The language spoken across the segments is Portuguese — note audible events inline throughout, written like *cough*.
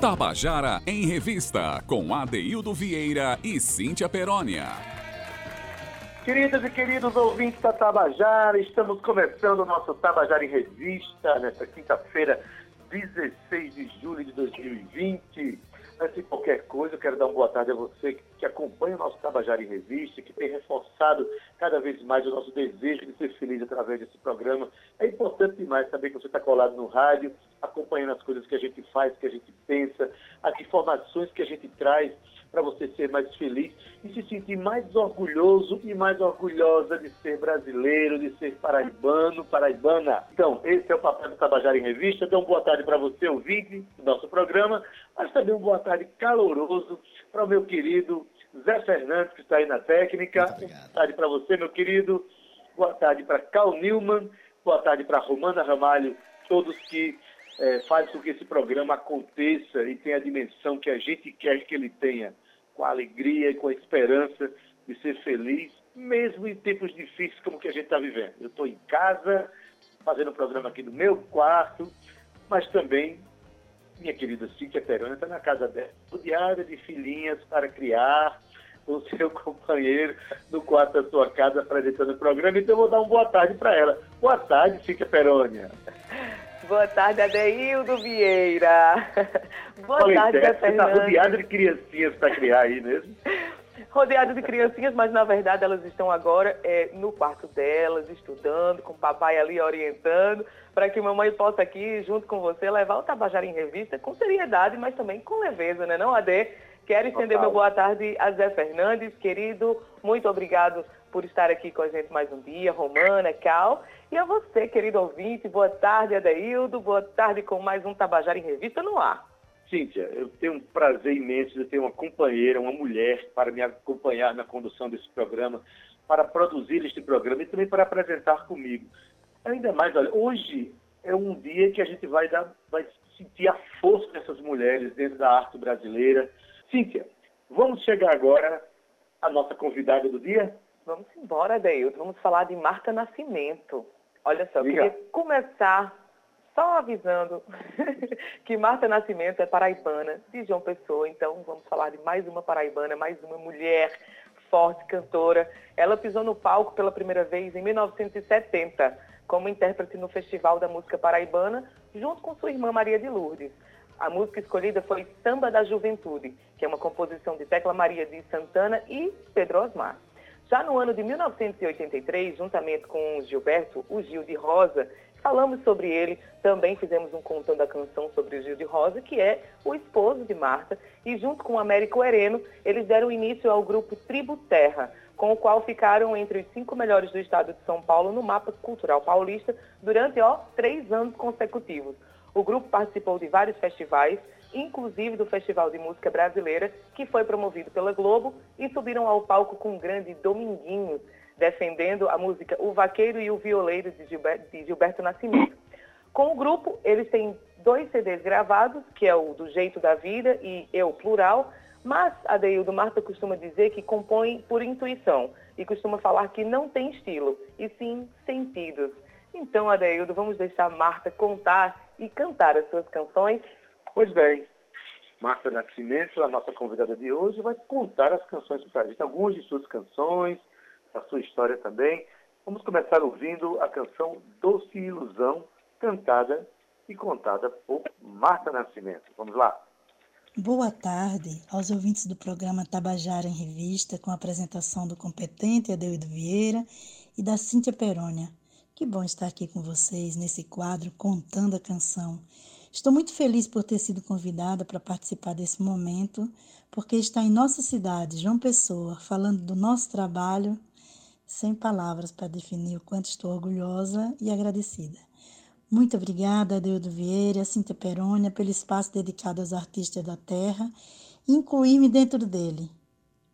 Tabajara em Revista, com Adeildo Vieira e Cíntia Perónia. Queridas e queridos ouvintes da Tabajara, estamos começando o nosso Tabajara em Revista nesta quinta-feira, 16 de julho de 2020. Antes de qualquer coisa, eu quero dar uma boa tarde a você que acompanha o nosso Tabajara em Revista, que tem reforçado cada vez mais o nosso desejo de ser feliz através desse programa. É importante demais saber que você está colado no rádio, acompanhando as coisas que a gente faz, que a gente pensa, as informações que a gente traz para você ser mais feliz e se sentir mais orgulhoso e mais orgulhosa de ser brasileiro, de ser paraibano, paraibana. Então, esse é o papel do Tabajara em Revista. Então, boa tarde para você, ouvinte do nosso programa, mas também uma boa tarde caloroso para o meu querido Zé Fernandes, que está aí na técnica. Boa tarde para você, meu querido. Boa tarde para Cal Newman. Boa tarde para Romana Ramalho, todos que é, faz com que esse programa aconteça e tenha a dimensão que a gente quer que ele tenha, com a alegria e com a esperança de ser feliz, mesmo em tempos difíceis como que a gente está vivendo. Eu estou em casa, fazendo um programa aqui no meu quarto, mas também minha querida Cíntia Perona está na casa dela, rodeada de filhinhas para criar, o seu *laughs* companheiro no quarto da sua casa apresentando o programa, então eu vou dar uma boa tarde para ela. Boa tarde, Cíntia Perônia. Boa tarde, Adeildo Vieira. Boa Falei tarde, Zé Você está rodeado de criancinhas para criar aí mesmo? rodeado de criancinhas, mas na verdade elas estão agora é, no quarto delas, estudando, com o papai ali orientando, para que mamãe possa aqui, junto com você, levar o Tabajara em revista com seriedade, mas também com leveza, né não, Ade? Quero estender Total. meu boa tarde a Zé Fernandes, querido, muito obrigado por estar aqui com a gente mais um dia, Romana, Cal. E a você, querido ouvinte, boa tarde, Adeildo, boa tarde com mais um Tabajara em Revista no ar. Cíntia, eu tenho um prazer imenso de ter uma companheira, uma mulher, para me acompanhar na condução desse programa, para produzir este programa e também para apresentar comigo. Ainda mais, olha, hoje é um dia que a gente vai, dar, vai sentir a força dessas mulheres dentro da arte brasileira. Cíntia, vamos chegar agora à nossa convidada do dia? Vamos embora, Adeildo. Vamos falar de Marta Nascimento. Olha só, eu queria começar só avisando *laughs* que Marta Nascimento é paraibana, de João Pessoa. Então, vamos falar de mais uma paraibana, mais uma mulher forte, cantora. Ela pisou no palco pela primeira vez em 1970, como intérprete no Festival da Música Paraibana, junto com sua irmã Maria de Lourdes. A música escolhida foi Samba da Juventude, que é uma composição de Tecla Maria de Santana e Pedro Osmar. Já no ano de 1983, juntamente com Gilberto, o Gil de Rosa, falamos sobre ele, também fizemos um contando a canção sobre o Gil de Rosa, que é o esposo de Marta, e junto com o Américo Hereno, eles deram início ao grupo Tribo Terra, com o qual ficaram entre os cinco melhores do estado de São Paulo no mapa cultural paulista durante ó, três anos consecutivos. O grupo participou de vários festivais, inclusive do Festival de Música Brasileira, que foi promovido pela Globo, e subiram ao palco com o grande Dominguinhos, defendendo a música O Vaqueiro e o Violeiro de Gilberto, Nascimento. Com o grupo, eles têm dois CDs gravados, que é o Do Jeito da Vida e Eu Plural, mas a Deildo Marta costuma dizer que compõe por intuição e costuma falar que não tem estilo, e sim sentidos. Então, Adeildo, vamos deixar Marta contar e cantar as suas canções Pois bem, Marta Nascimento, a nossa convidada de hoje, vai contar as canções para a gente, algumas de suas canções, a sua história também. Vamos começar ouvindo a canção Doce Ilusão, cantada e contada por Marta Nascimento. Vamos lá. Boa tarde aos ouvintes do programa Tabajara em Revista, com a apresentação do competente Adeudo Vieira e da Cíntia Perônia. Que bom estar aqui com vocês nesse quadro Contando a Canção. Estou muito feliz por ter sido convidada para participar desse momento, porque está em nossa cidade, João Pessoa, falando do nosso trabalho, sem palavras para definir o quanto estou orgulhosa e agradecida. Muito obrigada, Adeudo Vieira, Cinta Perônia, pelo espaço dedicado aos artistas da terra e incluir-me dentro dele.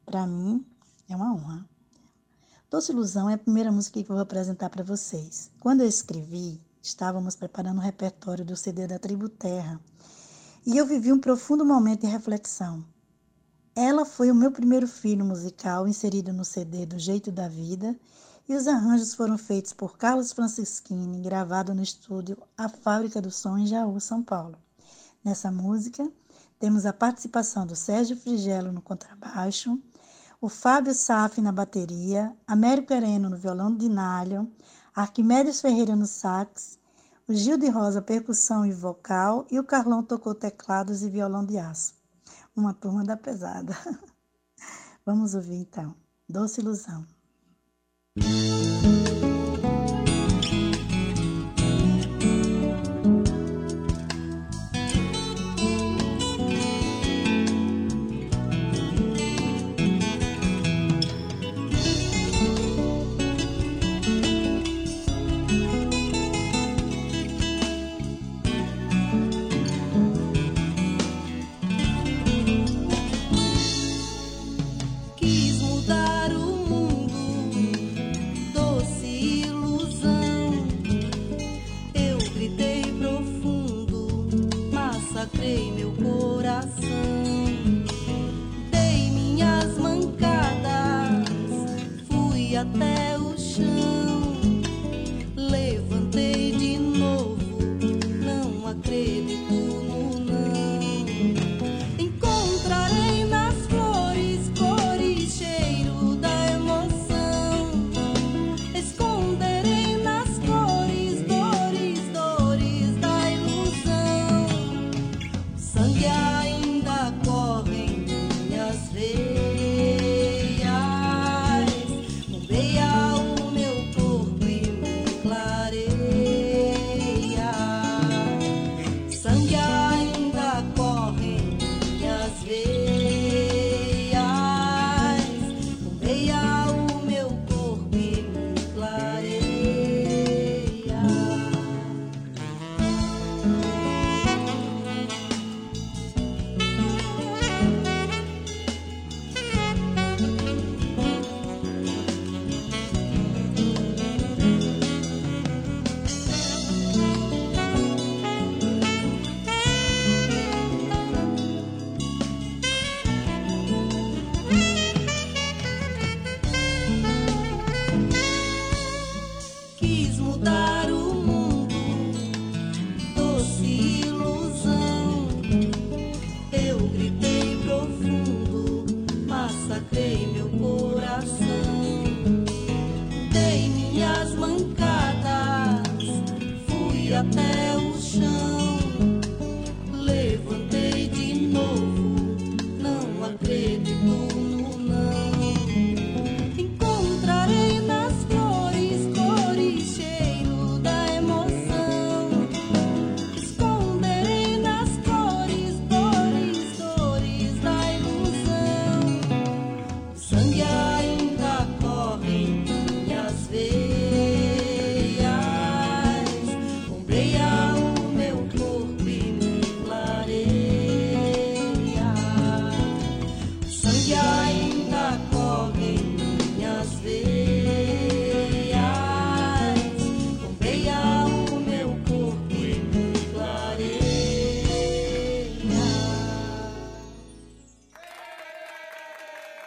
Para mim, é uma honra. Doce Ilusão é a primeira música que eu vou apresentar para vocês. Quando eu escrevi, Estávamos preparando o repertório do CD da Tribo Terra e eu vivi um profundo momento de reflexão. Ela foi o meu primeiro filho musical inserido no CD do Jeito da Vida e os arranjos foram feitos por Carlos Francischini, gravado no estúdio A Fábrica do Som em Jaú, São Paulo. Nessa música, Temos a participação do Sérgio Frigelo no contrabaixo, o Fábio Saf na bateria, Américo Hereno no violão de nalho, Arquimedes Ferreira no sax, o Gil de Rosa percussão e vocal e o Carlão tocou teclados e violão de aço. Uma turma da pesada. *laughs* Vamos ouvir então. Doce Ilusão.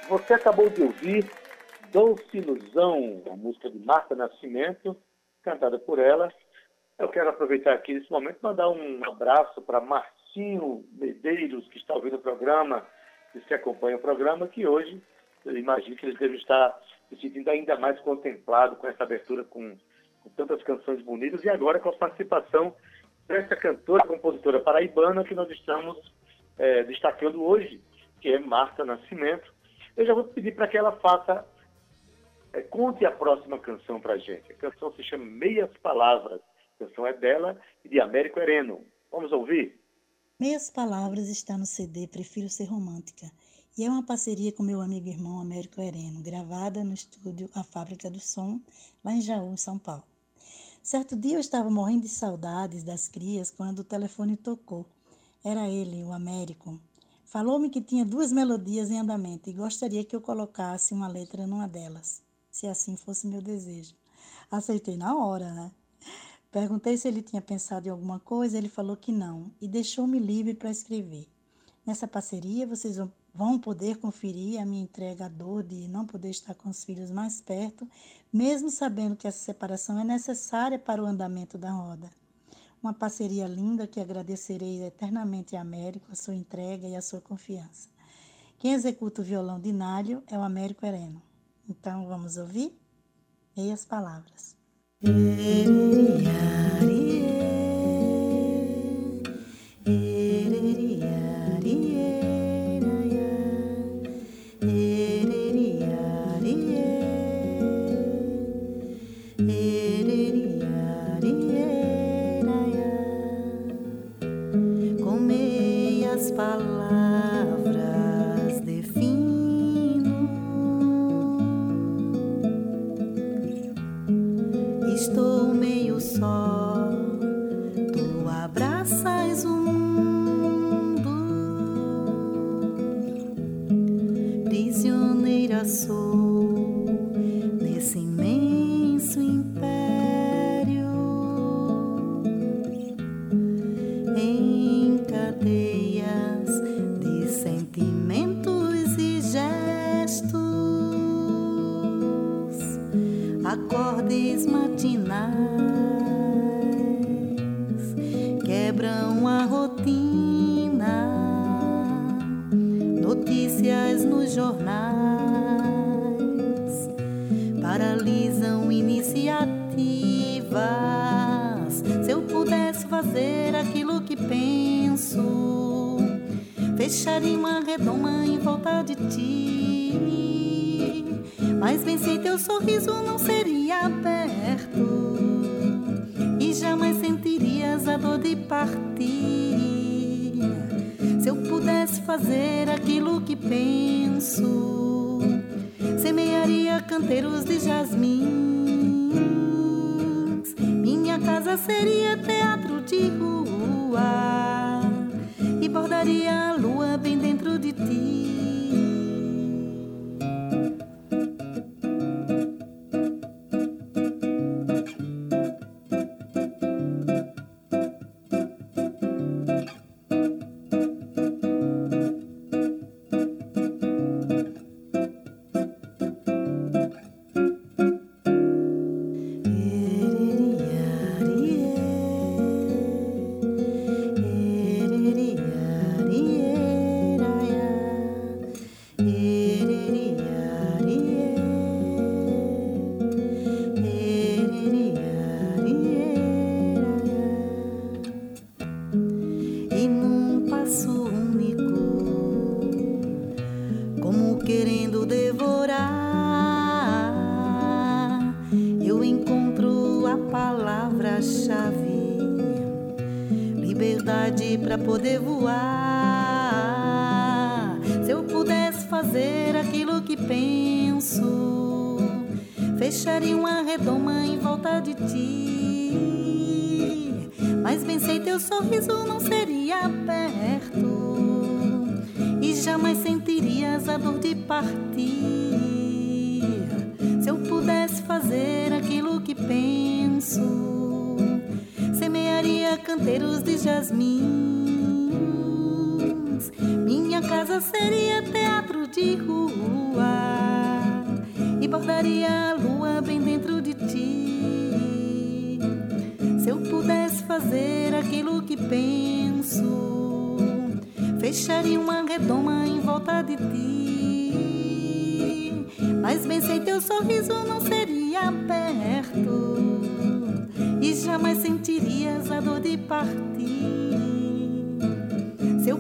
Você acabou de ouvir Doce Ilusão, a música de Marta Nascimento, cantada por ela. Eu quero aproveitar aqui nesse momento e mandar um abraço para Marcinho Medeiros, que está ouvindo o programa, que acompanha o programa, que hoje eu imagino que eles devem estar se sentindo ainda mais contemplado com essa abertura com, com tantas canções bonitas e agora com a participação dessa cantora, compositora paraibana que nós estamos é, destacando hoje, que é Marta Nascimento eu já vou pedir para que ela faça, é, conte a próxima canção para a gente. A canção se chama Meias Palavras. A canção é dela e de Américo Hereno. Vamos ouvir? Meias Palavras está no CD Prefiro Ser Romântica e é uma parceria com meu amigo e irmão Américo Hereno, gravada no estúdio A Fábrica do Som, lá em Jaú, São Paulo. Certo dia eu estava morrendo de saudades das crias quando o telefone tocou. Era ele, o Américo, Falou-me que tinha duas melodias em andamento e gostaria que eu colocasse uma letra numa delas, se assim fosse meu desejo. Aceitei na hora, né? Perguntei se ele tinha pensado em alguma coisa, ele falou que não e deixou-me livre para escrever. Nessa parceria, vocês vão poder conferir a minha entrega à dor de não poder estar com os filhos mais perto, mesmo sabendo que essa separação é necessária para o andamento da roda. Uma parceria linda que agradecerei eternamente a Américo a sua entrega e a sua confiança. Quem executa o violão de Nálio é o Américo Hereno. Então vamos ouvir? Meias palavras. Fecharia a dor de partir. Se eu pudesse fazer aquilo que penso, semearia canteiros de jasmins. Minha casa seria teatro de rua e bordaria fecharia uma redoma em volta de ti. Mas bem sei teu sorriso não seria perto e jamais sentirias a dor de partir. Se eu pudesse fazer aquilo que penso, semearia canteiros de seria teatro de rua e bordaria a lua bem dentro de ti. Se eu pudesse fazer aquilo que penso, fecharia uma redoma em volta de ti. Mas bem sei teu sorriso não seria perto e jamais sentirias a dor de partir.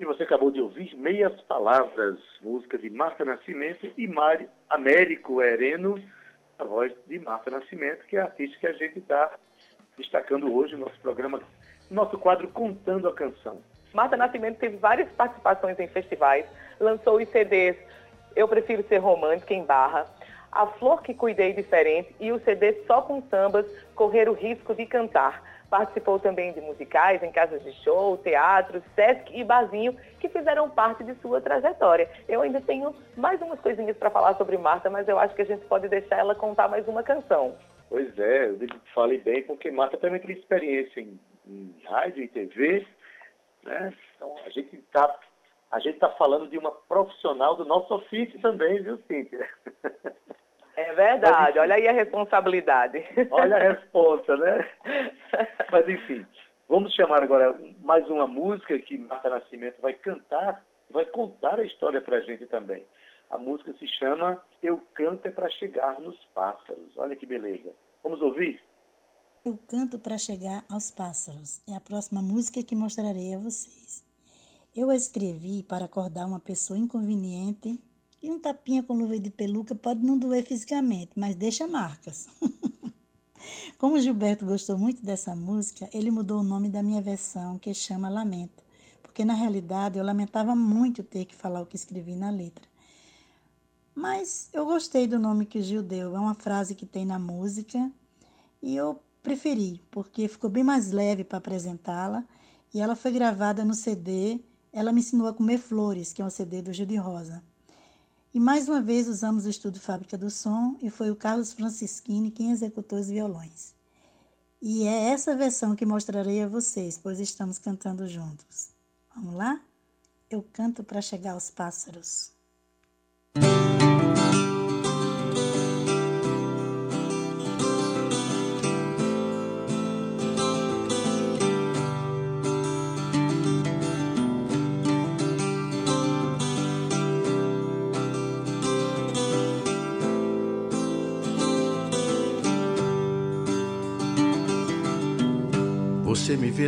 E você acabou de ouvir Meias Palavras, música de Marta Nascimento e Américo Hereno, a voz de Marta Nascimento, que é a artista que a gente está destacando hoje no nosso programa, no nosso quadro Contando a Canção. Marta Nascimento teve várias participações em festivais, lançou os CDs Eu Prefiro Ser Romântica em Barra, A Flor que Cuidei Diferente e o CD Só com Sambas, Correr o Risco de Cantar. Participou também de musicais em casas de show, teatro, Sesc e Barzinho, que fizeram parte de sua trajetória. Eu ainda tenho mais umas coisinhas para falar sobre Marta, mas eu acho que a gente pode deixar ela contar mais uma canção. Pois é, eu falei bem, porque Marta também tem experiência em, em rádio e TV, né? Então a gente está a gente está falando de uma profissional do nosso ofício também, viu, Cíntia? *laughs* É verdade, olha aí a responsabilidade. Olha a *laughs* resposta, né? Mas enfim, vamos chamar agora mais uma música que Marta Nascimento vai cantar, vai contar a história para a gente também. A música se chama Eu Canto é para Chegar nos Pássaros. Olha que beleza. Vamos ouvir? Eu Canto para Chegar aos Pássaros. É a próxima música que mostrarei a vocês. Eu a escrevi para acordar uma pessoa inconveniente e um tapinha com luva de peluca pode não doer fisicamente, mas deixa marcas. *laughs* Como o Gilberto gostou muito dessa música, ele mudou o nome da minha versão, que chama Lamento, porque na realidade eu lamentava muito ter que falar o que escrevi na letra. Mas eu gostei do nome que o Gil deu, é uma frase que tem na música e eu preferi, porque ficou bem mais leve para apresentá-la e ela foi gravada no CD Ela Me Ensinou a Comer Flores, que é um CD do Gil de Rosa. E mais uma vez usamos o estúdio Fábrica do Som e foi o Carlos Francischini quem executou os violões. E é essa versão que mostrarei a vocês, pois estamos cantando juntos. Vamos lá? Eu canto para chegar aos pássaros. Você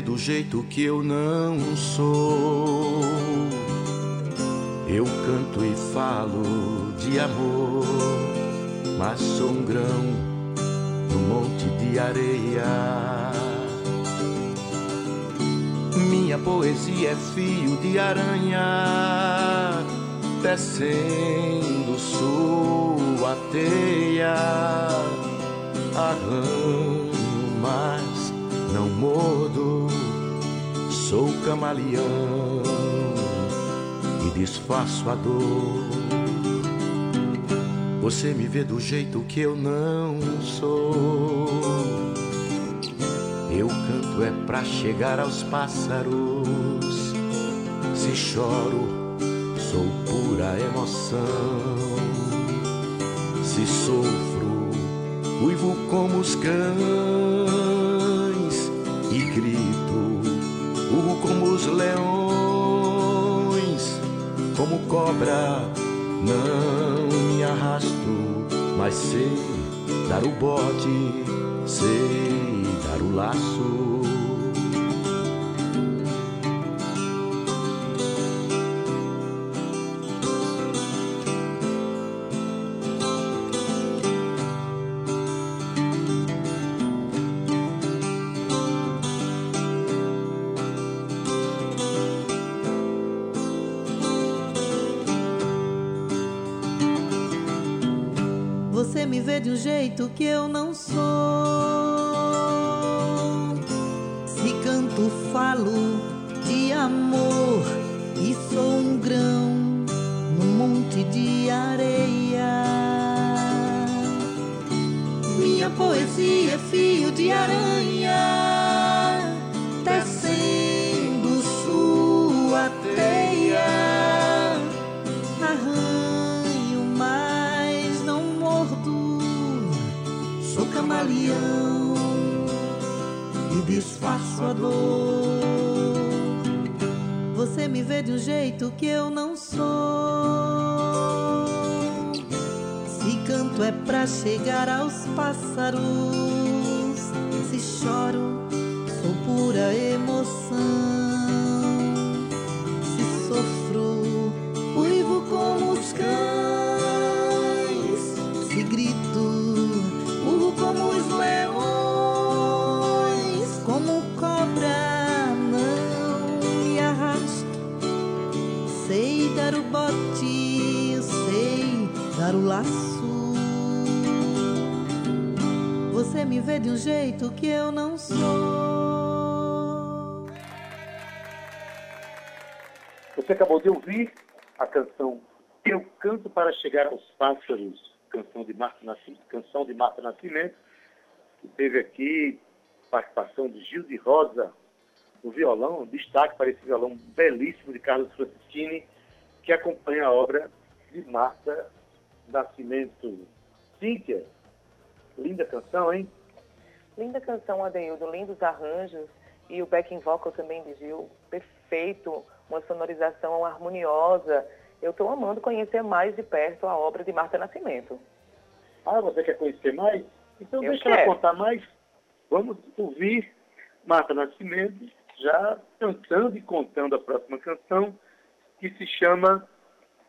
do jeito que eu não sou. Eu canto e falo de amor, mas sou um grão no monte de areia. Minha poesia é fio de aranha, descendo sua teia, arranho mordo, sou camaleão e disfarço a dor. Você me vê do jeito que eu não sou. Eu canto é pra chegar aos pássaros. Se choro, sou pura emoção. Se sofro, uivo como os cães grito, como os leões, como cobra, não me arrasto, mas sei dar o bote, sei dar o laço. De um jeito que eu não sou. Se canto, falo disfarço a dor. Você me vê de um jeito que eu não sou. Se canto é pra chegar aos pássaros, se choro, sou pura emoção. O laço. você me vê de um jeito que eu não sou. Você acabou de ouvir a canção Eu Canto para Chegar aos Pássaros, canção de Marta Nascimento, canção de Marta Nascimento, que teve aqui participação de Gil de Rosa no violão, destaque para esse violão belíssimo de Carlos Francescini, que acompanha a obra de Marta Nascimento. Cíntia, linda canção, hein? Linda canção, Adeildo, lindos arranjos e o backing vocal também de Gil, perfeito, uma sonorização harmoniosa. Eu estou amando conhecer mais de perto a obra de Marta Nascimento. Ah, você quer conhecer mais? Então Eu deixa quero. ela contar mais. Vamos ouvir Marta Nascimento já cantando e contando a próxima canção, que se chama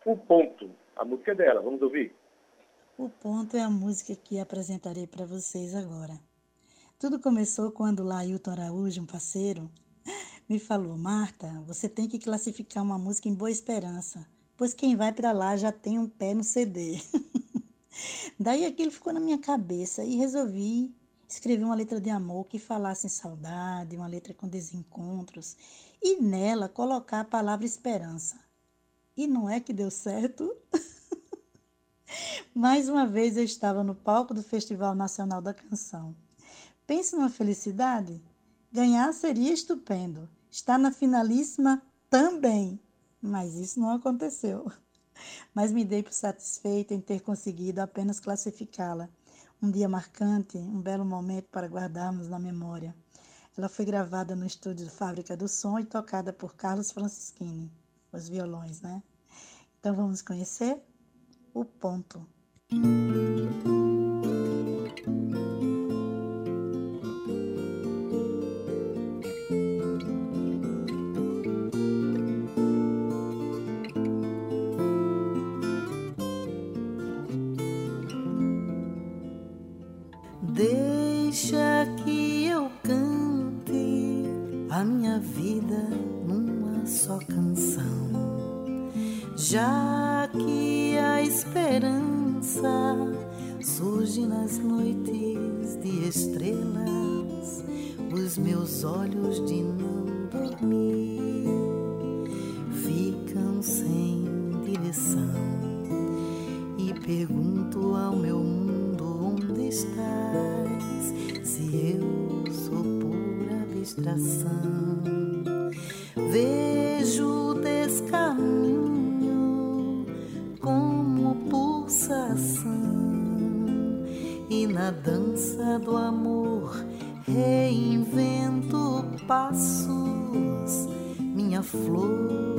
O Ponto. A música é dela, vamos ouvir. O ponto é a música que apresentarei para vocês agora. Tudo começou quando Lailton Araújo, um parceiro, me falou: Marta, você tem que classificar uma música em Boa Esperança, pois quem vai para lá já tem um pé no CD. *laughs* Daí aquilo ficou na minha cabeça e resolvi escrever uma letra de amor que falasse em saudade, uma letra com desencontros e nela colocar a palavra esperança. E não é que deu certo? *laughs* Mais uma vez eu estava no palco do Festival Nacional da Canção. Pense numa felicidade? Ganhar seria estupendo. Estar na finalíssima também. Mas isso não aconteceu. *laughs* Mas me dei por satisfeita em ter conseguido apenas classificá-la. Um dia marcante, um belo momento para guardarmos na memória. Ela foi gravada no estúdio Fábrica do Som e tocada por Carlos Francischini, os violões, né? Então vamos conhecer o ponto. Noites de estrelas, os meus olhos de não dormir ficam sem direção. E pergunto ao meu mundo onde estás, se eu sou pura abstração. Vejo na dança do amor reinvento passos. Minha flor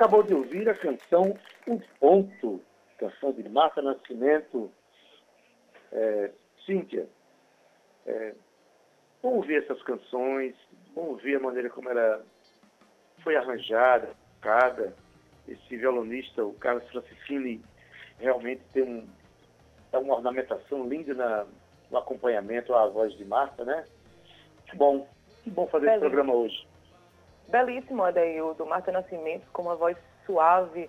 acabou de ouvir a canção O Ponto, canção de Marta Nascimento. É, Cíntia, é, bom ouvir essas canções, bom ouvir a maneira como ela foi arranjada, tocada. Esse violonista, o Carlos Francescini, realmente tem um, dá uma ornamentação linda na, no acompanhamento à voz de Marta, né? Que bom, que bom fazer esse Beleza. programa hoje. Belíssimo, Adeildo. Marta Nascimento com uma voz suave,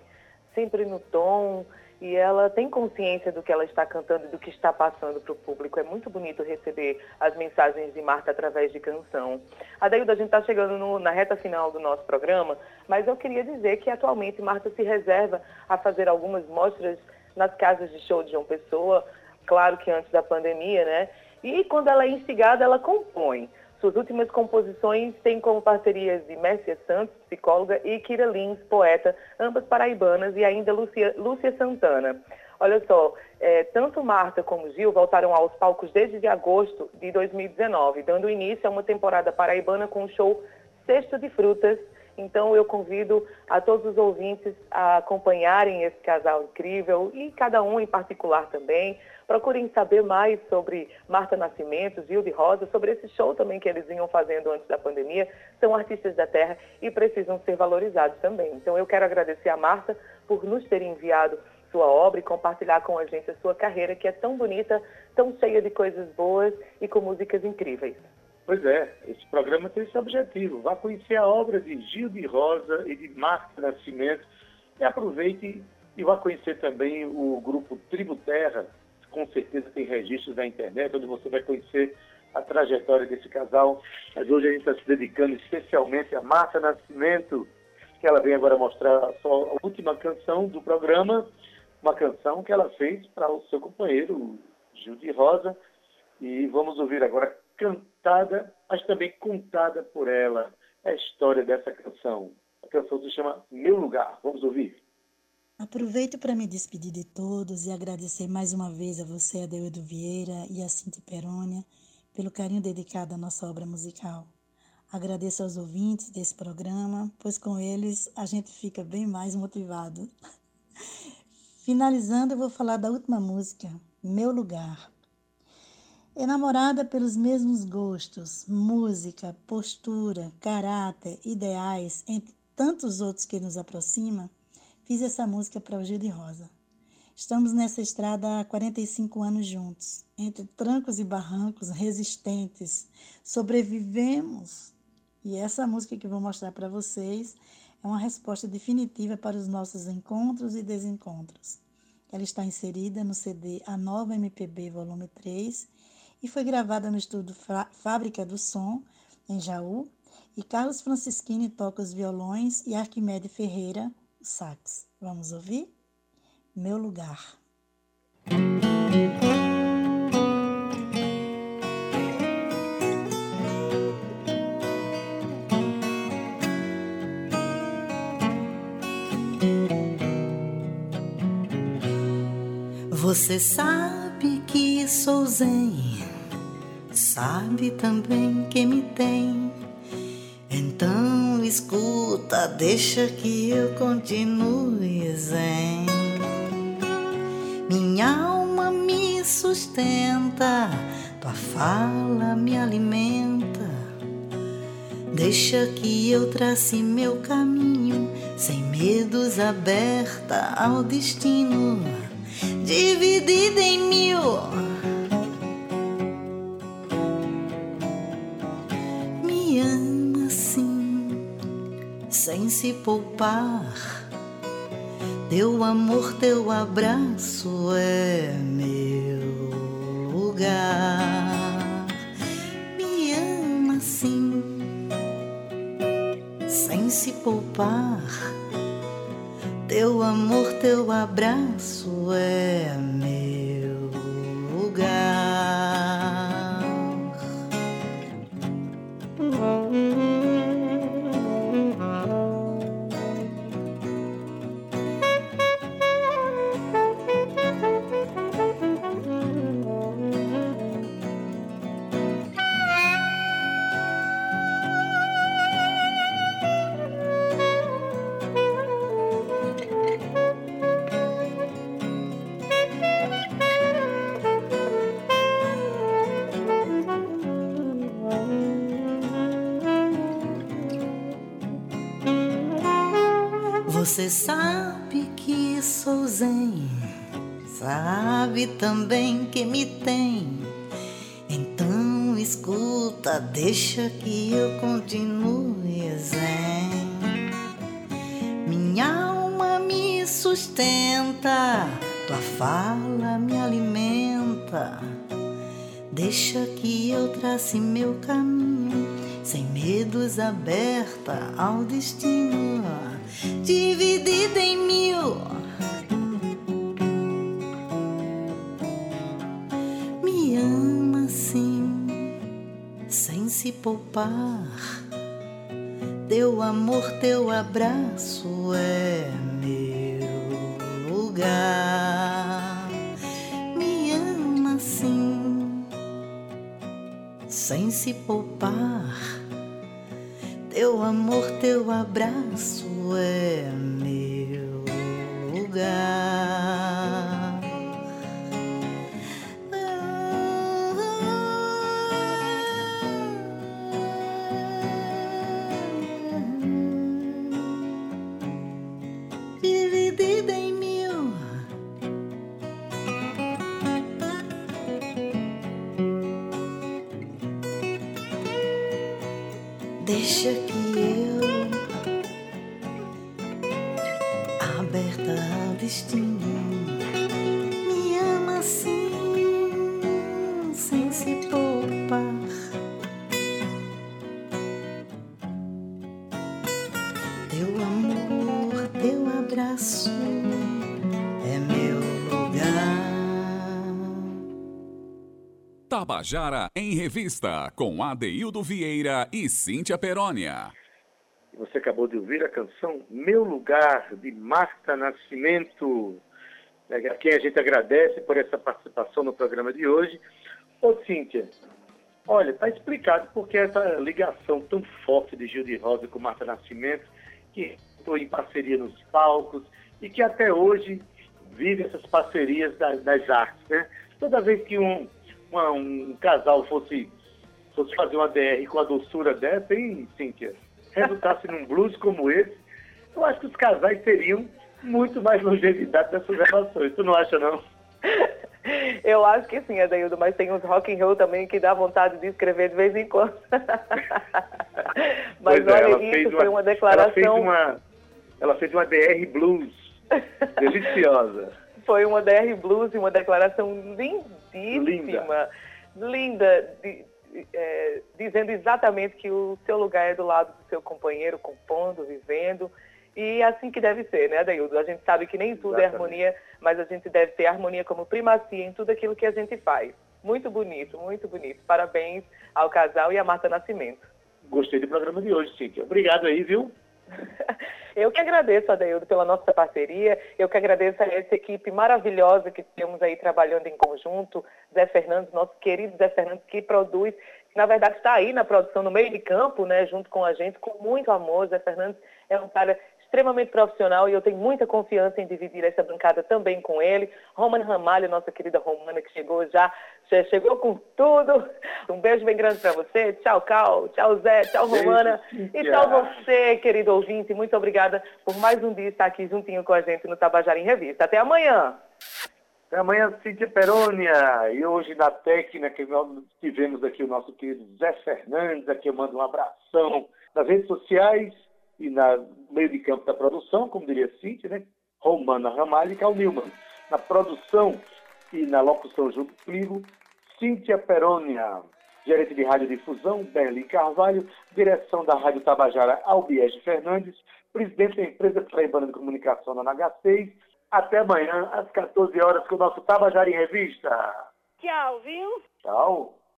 sempre no tom, e ela tem consciência do que ela está cantando e do que está passando para o público. É muito bonito receber as mensagens de Marta através de canção. Adeildo, a gente está chegando no, na reta final do nosso programa, mas eu queria dizer que atualmente Marta se reserva a fazer algumas mostras nas casas de show de João Pessoa, claro que antes da pandemia, né? E quando ela é instigada, ela compõe. Suas últimas composições têm como parcerias de Mércia Santos, psicóloga, e Kira Lins, poeta, ambas paraibanas, e ainda Lúcia, Lúcia Santana. Olha só, é, tanto Marta como Gil voltaram aos palcos desde agosto de 2019, dando início a uma temporada paraibana com o show Cesto de Frutas. Então eu convido a todos os ouvintes a acompanharem esse casal incrível e cada um em particular também, Procurem saber mais sobre Marta Nascimento, Gil de Rosa, sobre esse show também que eles vinham fazendo antes da pandemia. São artistas da terra e precisam ser valorizados também. Então eu quero agradecer a Marta por nos ter enviado sua obra e compartilhar com a gente a sua carreira, que é tão bonita, tão cheia de coisas boas e com músicas incríveis. Pois é, esse programa tem esse objetivo. Vá conhecer a obra de Gil de Rosa e de Marta Nascimento e aproveite e vá conhecer também o grupo Tribo Terra, com certeza tem registros na internet, onde você vai conhecer a trajetória desse casal. Mas hoje a gente está se dedicando especialmente a Márcia Nascimento, que ela vem agora mostrar a sua última canção do programa, uma canção que ela fez para o seu companheiro, Gil de Rosa. E vamos ouvir agora cantada, mas também contada por ela, a história dessa canção. A canção se chama Meu Lugar. Vamos ouvir. Aproveito para me despedir de todos e agradecer mais uma vez a você, Adeudo Vieira e a Cinti Perônia, pelo carinho dedicado à nossa obra musical. Agradeço aos ouvintes desse programa, pois com eles a gente fica bem mais motivado. *laughs* Finalizando, eu vou falar da última música, Meu Lugar. Enamorada pelos mesmos gostos, música, postura, caráter, ideais, entre tantos outros que nos aproximam, Fiz essa música para o Gil de Rosa. Estamos nessa estrada há 45 anos juntos, entre trancos e barrancos resistentes. Sobrevivemos. E essa música que vou mostrar para vocês é uma resposta definitiva para os nossos encontros e desencontros. Ela está inserida no CD A Nova MPB Volume 3 e foi gravada no estúdio Fábrica do Som, em Jaú, e Carlos Francisquini toca os violões e Arquimede Ferreira sax. Vamos ouvir? Meu lugar. Você sabe que sou zen, sabe também que me tem. Então escuta, deixa que eu continue zen. Minha alma me sustenta, tua fala me alimenta. Deixa que eu trace meu caminho, sem medos, aberta ao destino, dividida em mil se poupar. Teu amor, teu abraço é meu lugar. Me ama assim, sem se poupar. Teu amor, teu abraço é meu escuta, deixa que eu continue zen. Minha alma me sustenta, tua fala me alimenta. Deixa que eu trace meu caminho, sem medos, aberta ao destino, dividida em mil se poupar. Teu amor, teu abraço é meu lugar. Me ama assim sem se poupar. Teu amor, teu abraço é meu lugar. Tabajara em Revista, com Adeildo Vieira e Cíntia Perónia. Você acabou de ouvir a canção Meu Lugar, de Marta Nascimento, né, a quem a gente agradece por essa participação no programa de hoje. Ô, Cíntia, olha, está explicado porque essa ligação tão forte de Gil de Rosa com Marta Nascimento, que foi em parceria nos palcos e que até hoje vive essas parcerias das, das artes, né? Toda vez que um uma, um casal fosse, fosse fazer uma DR com a doçura dessa, hein, Cíntia? Resultasse num blues como esse, eu acho que os casais teriam muito mais longevidade nessas relações. Tu não acha, não? Eu acho que sim, Adaildo, mas tem uns rock and roll também que dá vontade de escrever de vez em quando. *laughs* mas pois é, olha, é, isso foi uma, uma declaração... Ela fez uma, ela fez uma DR blues *laughs* deliciosa. Foi uma DR Blues e uma declaração lindíssima, linda, linda de, é, dizendo exatamente que o seu lugar é do lado do seu companheiro, compondo, vivendo. E é assim que deve ser, né, Adaildo? A gente sabe que nem tudo é exatamente. é harmonia, mas a gente deve ter harmonia como primacia em tudo aquilo que a gente faz. Muito bonito, muito bonito. Parabéns ao casal e à Marta Nascimento. Gostei do programa de hoje, Cíntia. Obrigado aí, viu? Eu que agradeço, Adeildo, pela nossa parceria. Eu que agradeço a essa equipe maravilhosa que temos aí trabalhando em conjunto. Zé Fernandes, nosso querido Zé Fernandes, que produz, na verdade está aí na produção, no meio de campo, né, junto com a gente, com muito amor. Zé Fernandes é um cara extremamente profissional e eu tenho muita confiança em dividir essa bancada também com ele. Romana Ramalho, nossa querida Romana, que chegou já, já chegou com tudo. Um beijo bem grande para você. Tchau, Cal. Tchau, Zé. Tchau, Romana. E tchau você, querido ouvinte. Muito obrigada por mais um dia estar aqui juntinho com a gente no Tabajara em Revista. Até amanhã. Até amanhã, Cíntia Perônia. E hoje na técnica nós tivemos aqui o nosso querido Zé Fernandes. Aqui eu mando um abração nas redes sociais e na meio de campo da produção, como diria Cíntia, né? Romana Ramalho e Cal Newman. Na produção e na locução junto comigo, Cíntia Perônia. Gerente de Rádio Difusão, Berlim Carvalho. Direção da Rádio Tabajara, Albiege Fernandes. Presidente da empresa Paraibana de Comunicação na NH6. Até amanhã, às 14 horas, com o nosso Tabajara em Revista. Tchau, viu? Tchau.